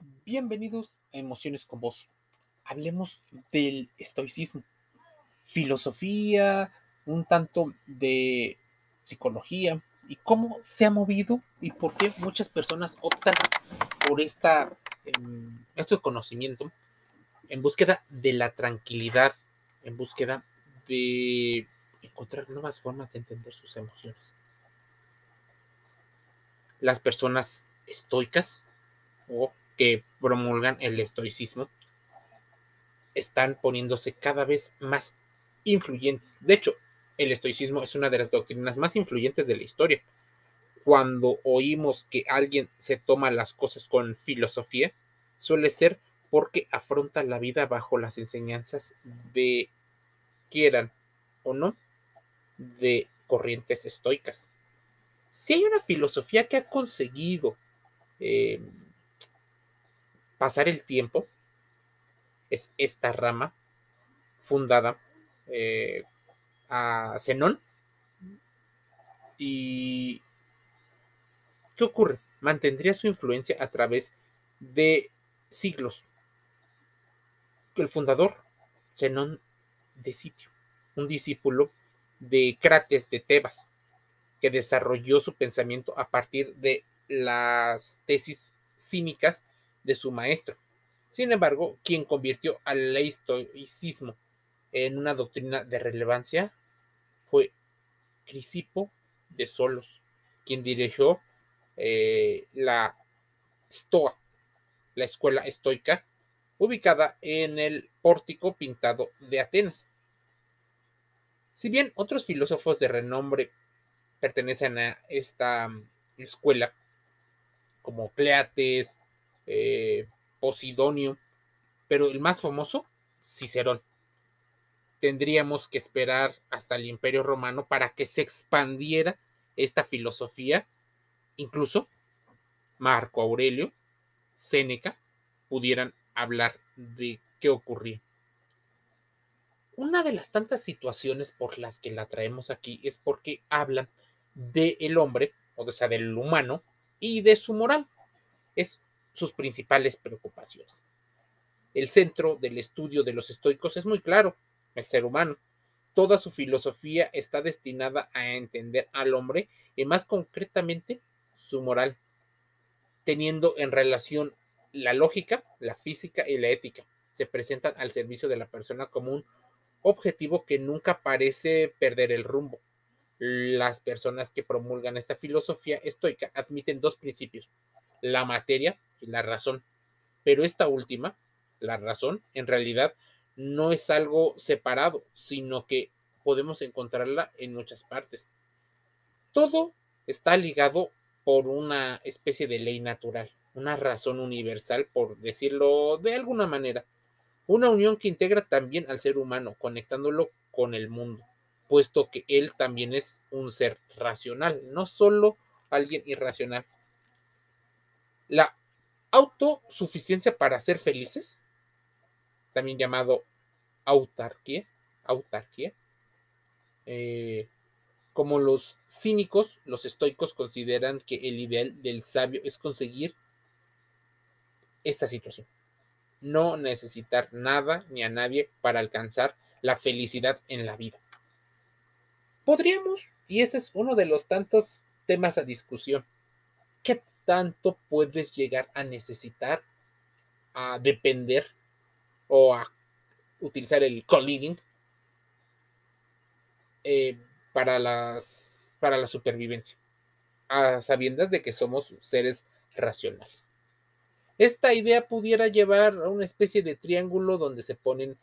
Bienvenidos a Emociones con Vos. Hablemos del estoicismo, filosofía, un tanto de psicología y cómo se ha movido y por qué muchas personas optan por esta, em, este conocimiento en búsqueda de la tranquilidad, en búsqueda de encontrar nuevas formas de entender sus emociones. Las personas estoicas o que promulgan el estoicismo están poniéndose cada vez más influyentes. De hecho, el estoicismo es una de las doctrinas más influyentes de la historia. Cuando oímos que alguien se toma las cosas con filosofía, suele ser porque afronta la vida bajo las enseñanzas de, quieran o no, de corrientes estoicas. Si hay una filosofía que ha conseguido eh, pasar el tiempo, es esta rama fundada eh, a Zenón. ¿Y qué ocurre? Mantendría su influencia a través de siglos. El fundador, Zenón de Sitio, un discípulo de Crates de Tebas, que desarrolló su pensamiento a partir de las tesis cínicas de su maestro. Sin embargo, quien convirtió al estoicismo en una doctrina de relevancia fue Crisipo de Solos, quien dirigió eh, la Stoa, la escuela estoica, ubicada en el pórtico pintado de Atenas. Si bien otros filósofos de renombre pertenecen a esta mm, escuela, como Cleates, eh, Posidonio, pero el más famoso, Cicerón. Tendríamos que esperar hasta el Imperio Romano para que se expandiera esta filosofía. Incluso Marco Aurelio, Séneca, pudieran hablar de qué ocurría. Una de las tantas situaciones por las que la traemos aquí es porque habla del hombre, o sea, del humano, y de su moral. Es sus principales preocupaciones. El centro del estudio de los estoicos es muy claro, el ser humano. Toda su filosofía está destinada a entender al hombre y más concretamente su moral, teniendo en relación la lógica, la física y la ética. Se presentan al servicio de la persona como un objetivo que nunca parece perder el rumbo. Las personas que promulgan esta filosofía estoica admiten dos principios, la materia la razón. Pero esta última, la razón, en realidad no es algo separado, sino que podemos encontrarla en muchas partes. Todo está ligado por una especie de ley natural, una razón universal, por decirlo de alguna manera. Una unión que integra también al ser humano, conectándolo con el mundo, puesto que él también es un ser racional, no solo alguien irracional. La autosuficiencia para ser felices, también llamado autarquía, autarquía. Eh, como los cínicos, los estoicos consideran que el ideal del sabio es conseguir esta situación. No necesitar nada ni a nadie para alcanzar la felicidad en la vida. Podríamos, y ese es uno de los tantos temas a discusión, ¿qué tanto puedes llegar a necesitar, a depender o a utilizar el co-living eh, para, las, para la supervivencia, a sabiendas de que somos seres racionales. Esta idea pudiera llevar a una especie de triángulo donde se ponen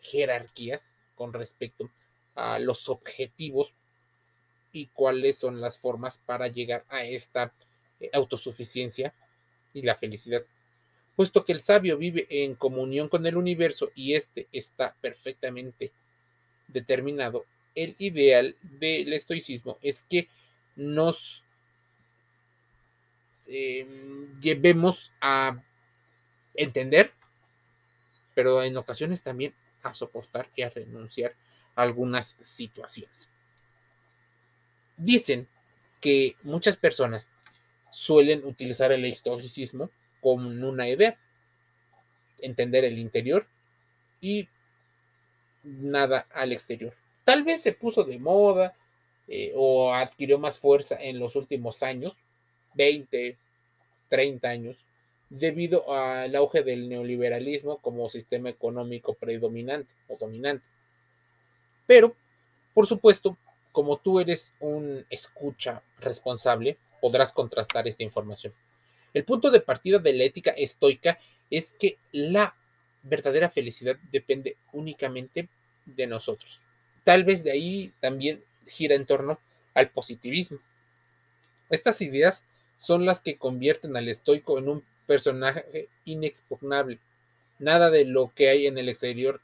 jerarquías con respecto a los objetivos y cuáles son las formas para llegar a esta autosuficiencia y la felicidad. Puesto que el sabio vive en comunión con el universo y este está perfectamente determinado, el ideal del estoicismo es que nos em, llevemos a entender, pero en ocasiones también a soportar y a renunciar a algunas situaciones. Dicen que muchas personas suelen utilizar el estoicismo con una idea, entender el interior y nada al exterior. Tal vez se puso de moda eh, o adquirió más fuerza en los últimos años, 20, 30 años, debido al auge del neoliberalismo como sistema económico predominante o dominante. Pero, por supuesto, como tú eres un escucha responsable, podrás contrastar esta información. El punto de partida de la ética estoica es que la verdadera felicidad depende únicamente de nosotros. Tal vez de ahí también gira en torno al positivismo. Estas ideas son las que convierten al estoico en un personaje inexpugnable. Nada de lo que hay en el exterior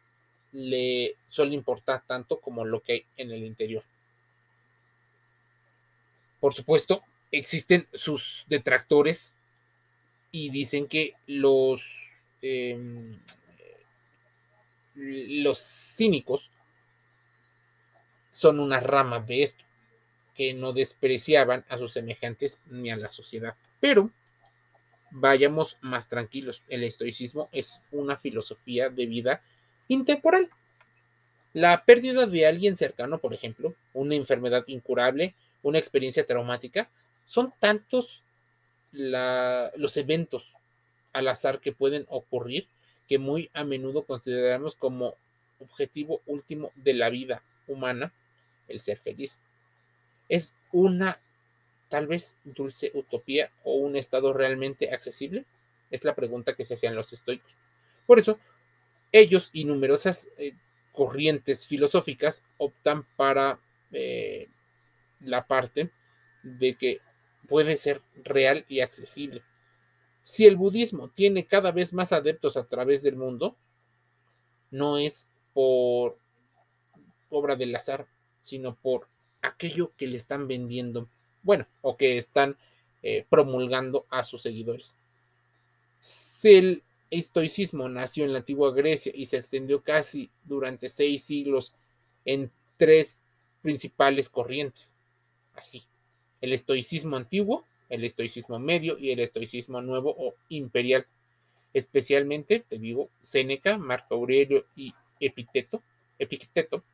le suele importar tanto como lo que hay en el interior. Por supuesto, existen sus detractores y dicen que los, em, los cínicos son una rama de esto, que no despreciaban a sus semejantes ni a la sociedad. Pero vayamos más tranquilos. El estoicismo es una filosofía de vida intemporal. La pérdida de alguien cercano, por ejemplo, una enfermedad incurable, una experiencia traumática, son tantos los eventos al azar que pueden ocurrir que muy a menudo consideramos como objetivo último de la vida humana el ser feliz. Es una tal vez dulce utopía o un estado realmente accesible? Es la pregunta que se hacían los estoicos. Por eso, ellos y numerosas eh, corrientes filosóficas optan para eh, la parte de que puede ser real y accesible. Si el budismo tiene cada vez más adeptos a través del mundo, no es por obra del azar, sino por aquello que le están vendiendo, bueno, o que están eh, promulgando a sus seguidores. Si el estoicismo nació en la antigua Grecia y se extendió casi durante seis siglos en tres principales corrientes. Así, el estoicismo antiguo, el estoicismo medio y el estoicismo nuevo o imperial. Especialmente, te digo, Séneca, Marco Aurelio y Epicteto, Epicteto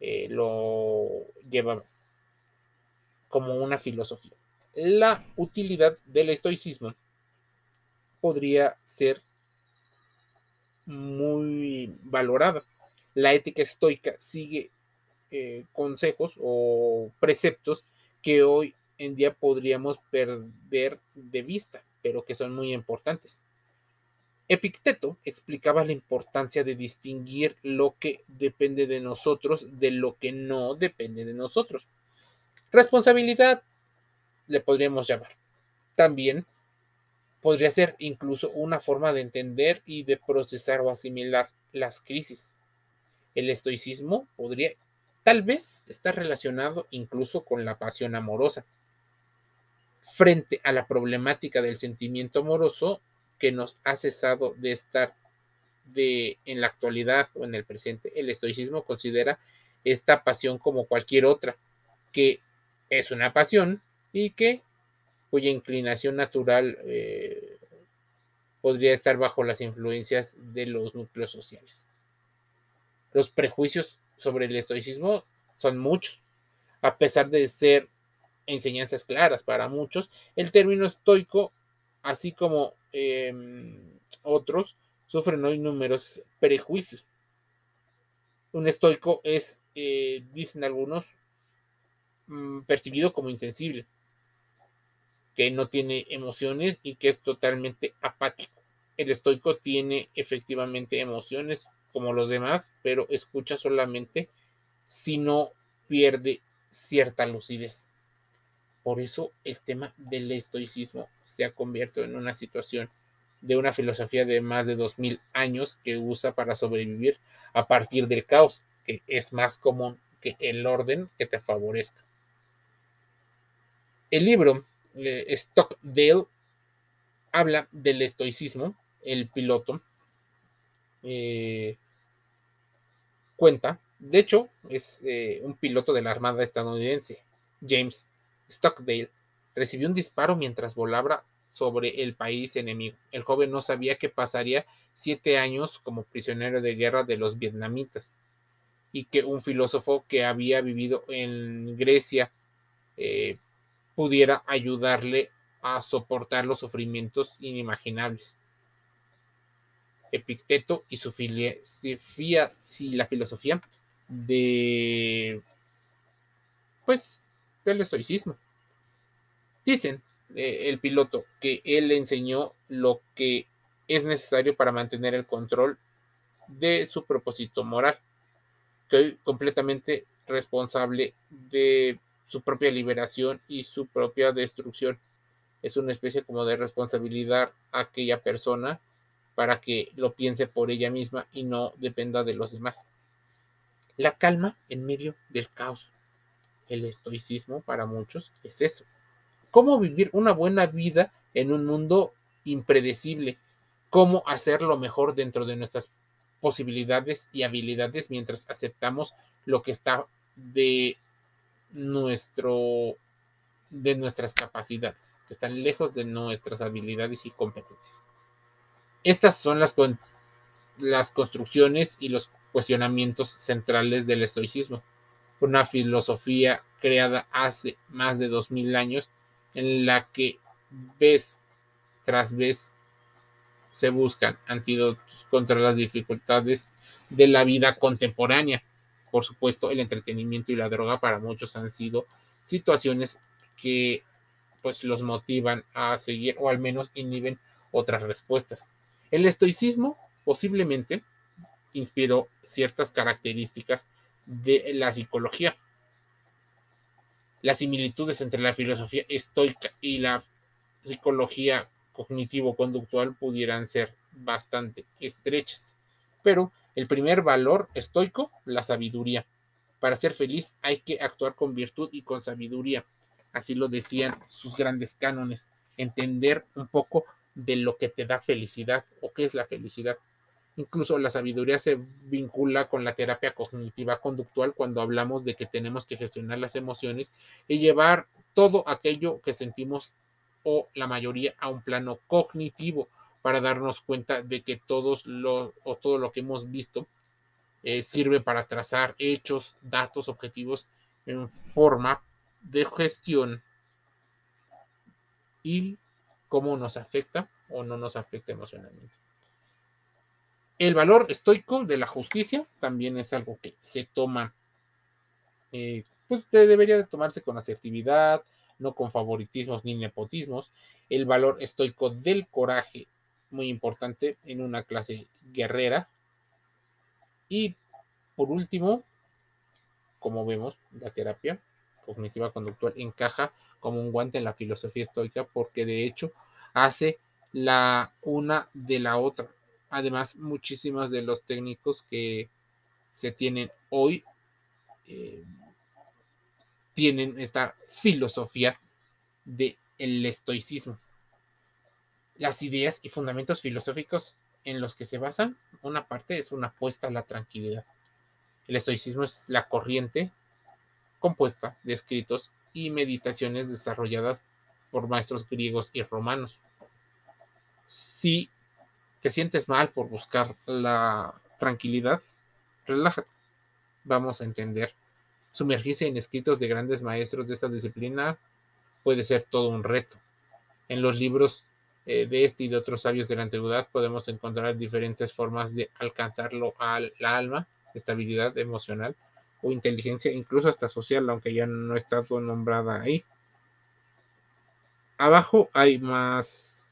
eh, lo lleva como una filosofía. La utilidad del estoicismo podría ser muy valorada. La ética estoica sigue eh, consejos o preceptos que hoy en día podríamos perder de vista, pero que son muy importantes. Epicteto explicaba la importancia de distinguir lo que depende de nosotros de lo que no depende de nosotros. Responsabilidad le podríamos llamar. También podría ser incluso una forma de entender y de procesar o asimilar las crisis. El estoicismo podría tal vez estar relacionado incluso con la pasión amorosa frente a la problemática del sentimiento amoroso que nos ha cesado de estar de, en la actualidad o en el presente. El estoicismo considera esta pasión como cualquier otra, que es una pasión y que cuya inclinación natural eh, podría estar bajo las influencias de los núcleos sociales. Los prejuicios sobre el estoicismo son muchos, a pesar de ser enseñanzas claras para muchos. El término estoico, así como em, otros, sufren hoy numerosos prejuicios. Un estoico es, eh, dicen algunos, mm, percibido como insensible, que no tiene emociones y que es totalmente apático. El estoico tiene efectivamente emociones como los demás, pero escucha solamente si no pierde cierta lucidez. Por eso el tema del estoicismo se ha convertido en una situación de una filosofía de más de dos mil años que usa para sobrevivir a partir del caos, que es más común que el orden que te favorezca. El libro eh, Stockdale habla del estoicismo, el piloto eh, cuenta, de hecho es eh, un piloto de la Armada estadounidense, James Stockdale recibió un disparo mientras volaba sobre el país enemigo. El joven no sabía que pasaría siete años como prisionero de guerra de los vietnamitas y que un filósofo que había vivido en Grecia eh, pudiera ayudarle a soportar los sufrimientos inimaginables. Epicteto y su filosofía, sí, la filosofía de, pues, del estoicismo. Dicen eh, el piloto que él enseñó lo que es necesario para mantener el control de su propósito moral, que es completamente responsable de su propia liberación y su propia destrucción. Es una especie como de responsabilidad a aquella persona para que lo piense por ella misma y no dependa de los demás. La calma en medio del caos. El estoicismo para muchos es eso. Cómo vivir una buena vida en un mundo impredecible. Cómo hacer lo mejor dentro de nuestras posibilidades y habilidades mientras aceptamos lo que está de nuestro de nuestras capacidades, que están lejos de nuestras habilidades y competencias. Estas son las, las construcciones y los cuestionamientos centrales del estoicismo, una filosofía creada hace más de dos mil años en la que vez tras vez se buscan antídotos contra las dificultades de la vida contemporánea por supuesto, el entretenimiento y la droga para muchos han sido situaciones que pues los motivan a seguir o al menos inhiben otras respuestas. El estoicismo posiblemente inspiró ciertas características de la psicología. Las similitudes entre la filosofía estoica y la psicología cognitivo-conductual pudieran ser bastante estrechas, pero el primer valor estoico, la sabiduría. Para ser feliz hay que actuar con virtud y con sabiduría. Así lo decían sus grandes cánones. Entender un poco de lo que te da felicidad o qué es la felicidad. Incluso la sabiduría se vincula con la terapia cognitiva conductual cuando hablamos de que tenemos que gestionar las emociones y llevar todo aquello que sentimos o la mayoría a un plano cognitivo para darnos cuenta de que todos lo, o todo lo que hemos visto eh, sirve para trazar hechos, datos, objetivos en forma de gestión y cómo nos afecta o no nos afecta emocionalmente. El valor estoico de la justicia también es algo que se toma, eh, pues debería de tomarse con asertividad, no con favoritismos ni nepotismos. El valor estoico del coraje muy importante en una clase guerrera. Y por último, como vemos, la terapia cognitiva conductual encaja como un guante en la filosofía estoica porque de hecho hace la una de la otra. Además, muchísimas de los técnicos que se tienen hoy eh, tienen esta filosofía del el estoicismo las ideas y fundamentos filosóficos en los que se basan, una parte es una apuesta a la tranquilidad. El estoicismo es la corriente compuesta de escritos y meditaciones desarrolladas por maestros griegos y romanos. Si te sientes mal por buscar la tranquilidad, relájate. Vamos a entender. Sumergirse en escritos de grandes maestros de esta disciplina puede ser todo un reto. En los libros eh, de este y de otros sabios de la antigüedad podemos encontrar diferentes formas de alcanzarlo al alma, estabilidad emocional o inteligencia, incluso hasta social, aunque ya no está nombrada ahí. Abajo hay más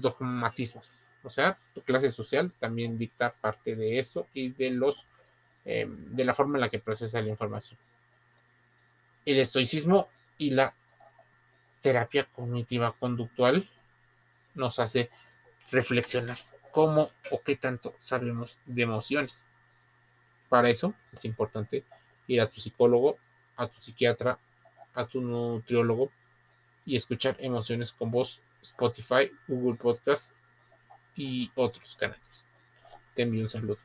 dogmatismos, o sea, tu clase social también dicta parte de eso y de los eh, de la forma en la que procesa la información. El estoicismo y la terapia cognitiva conductual nos hace reflexionar cómo o qué tanto sabemos de emociones. Para eso es importante ir a tu psicólogo, a tu psiquiatra, a tu nutriólogo y escuchar emociones con voz, Spotify, Google Podcast y otros canales. Te envío un saludo.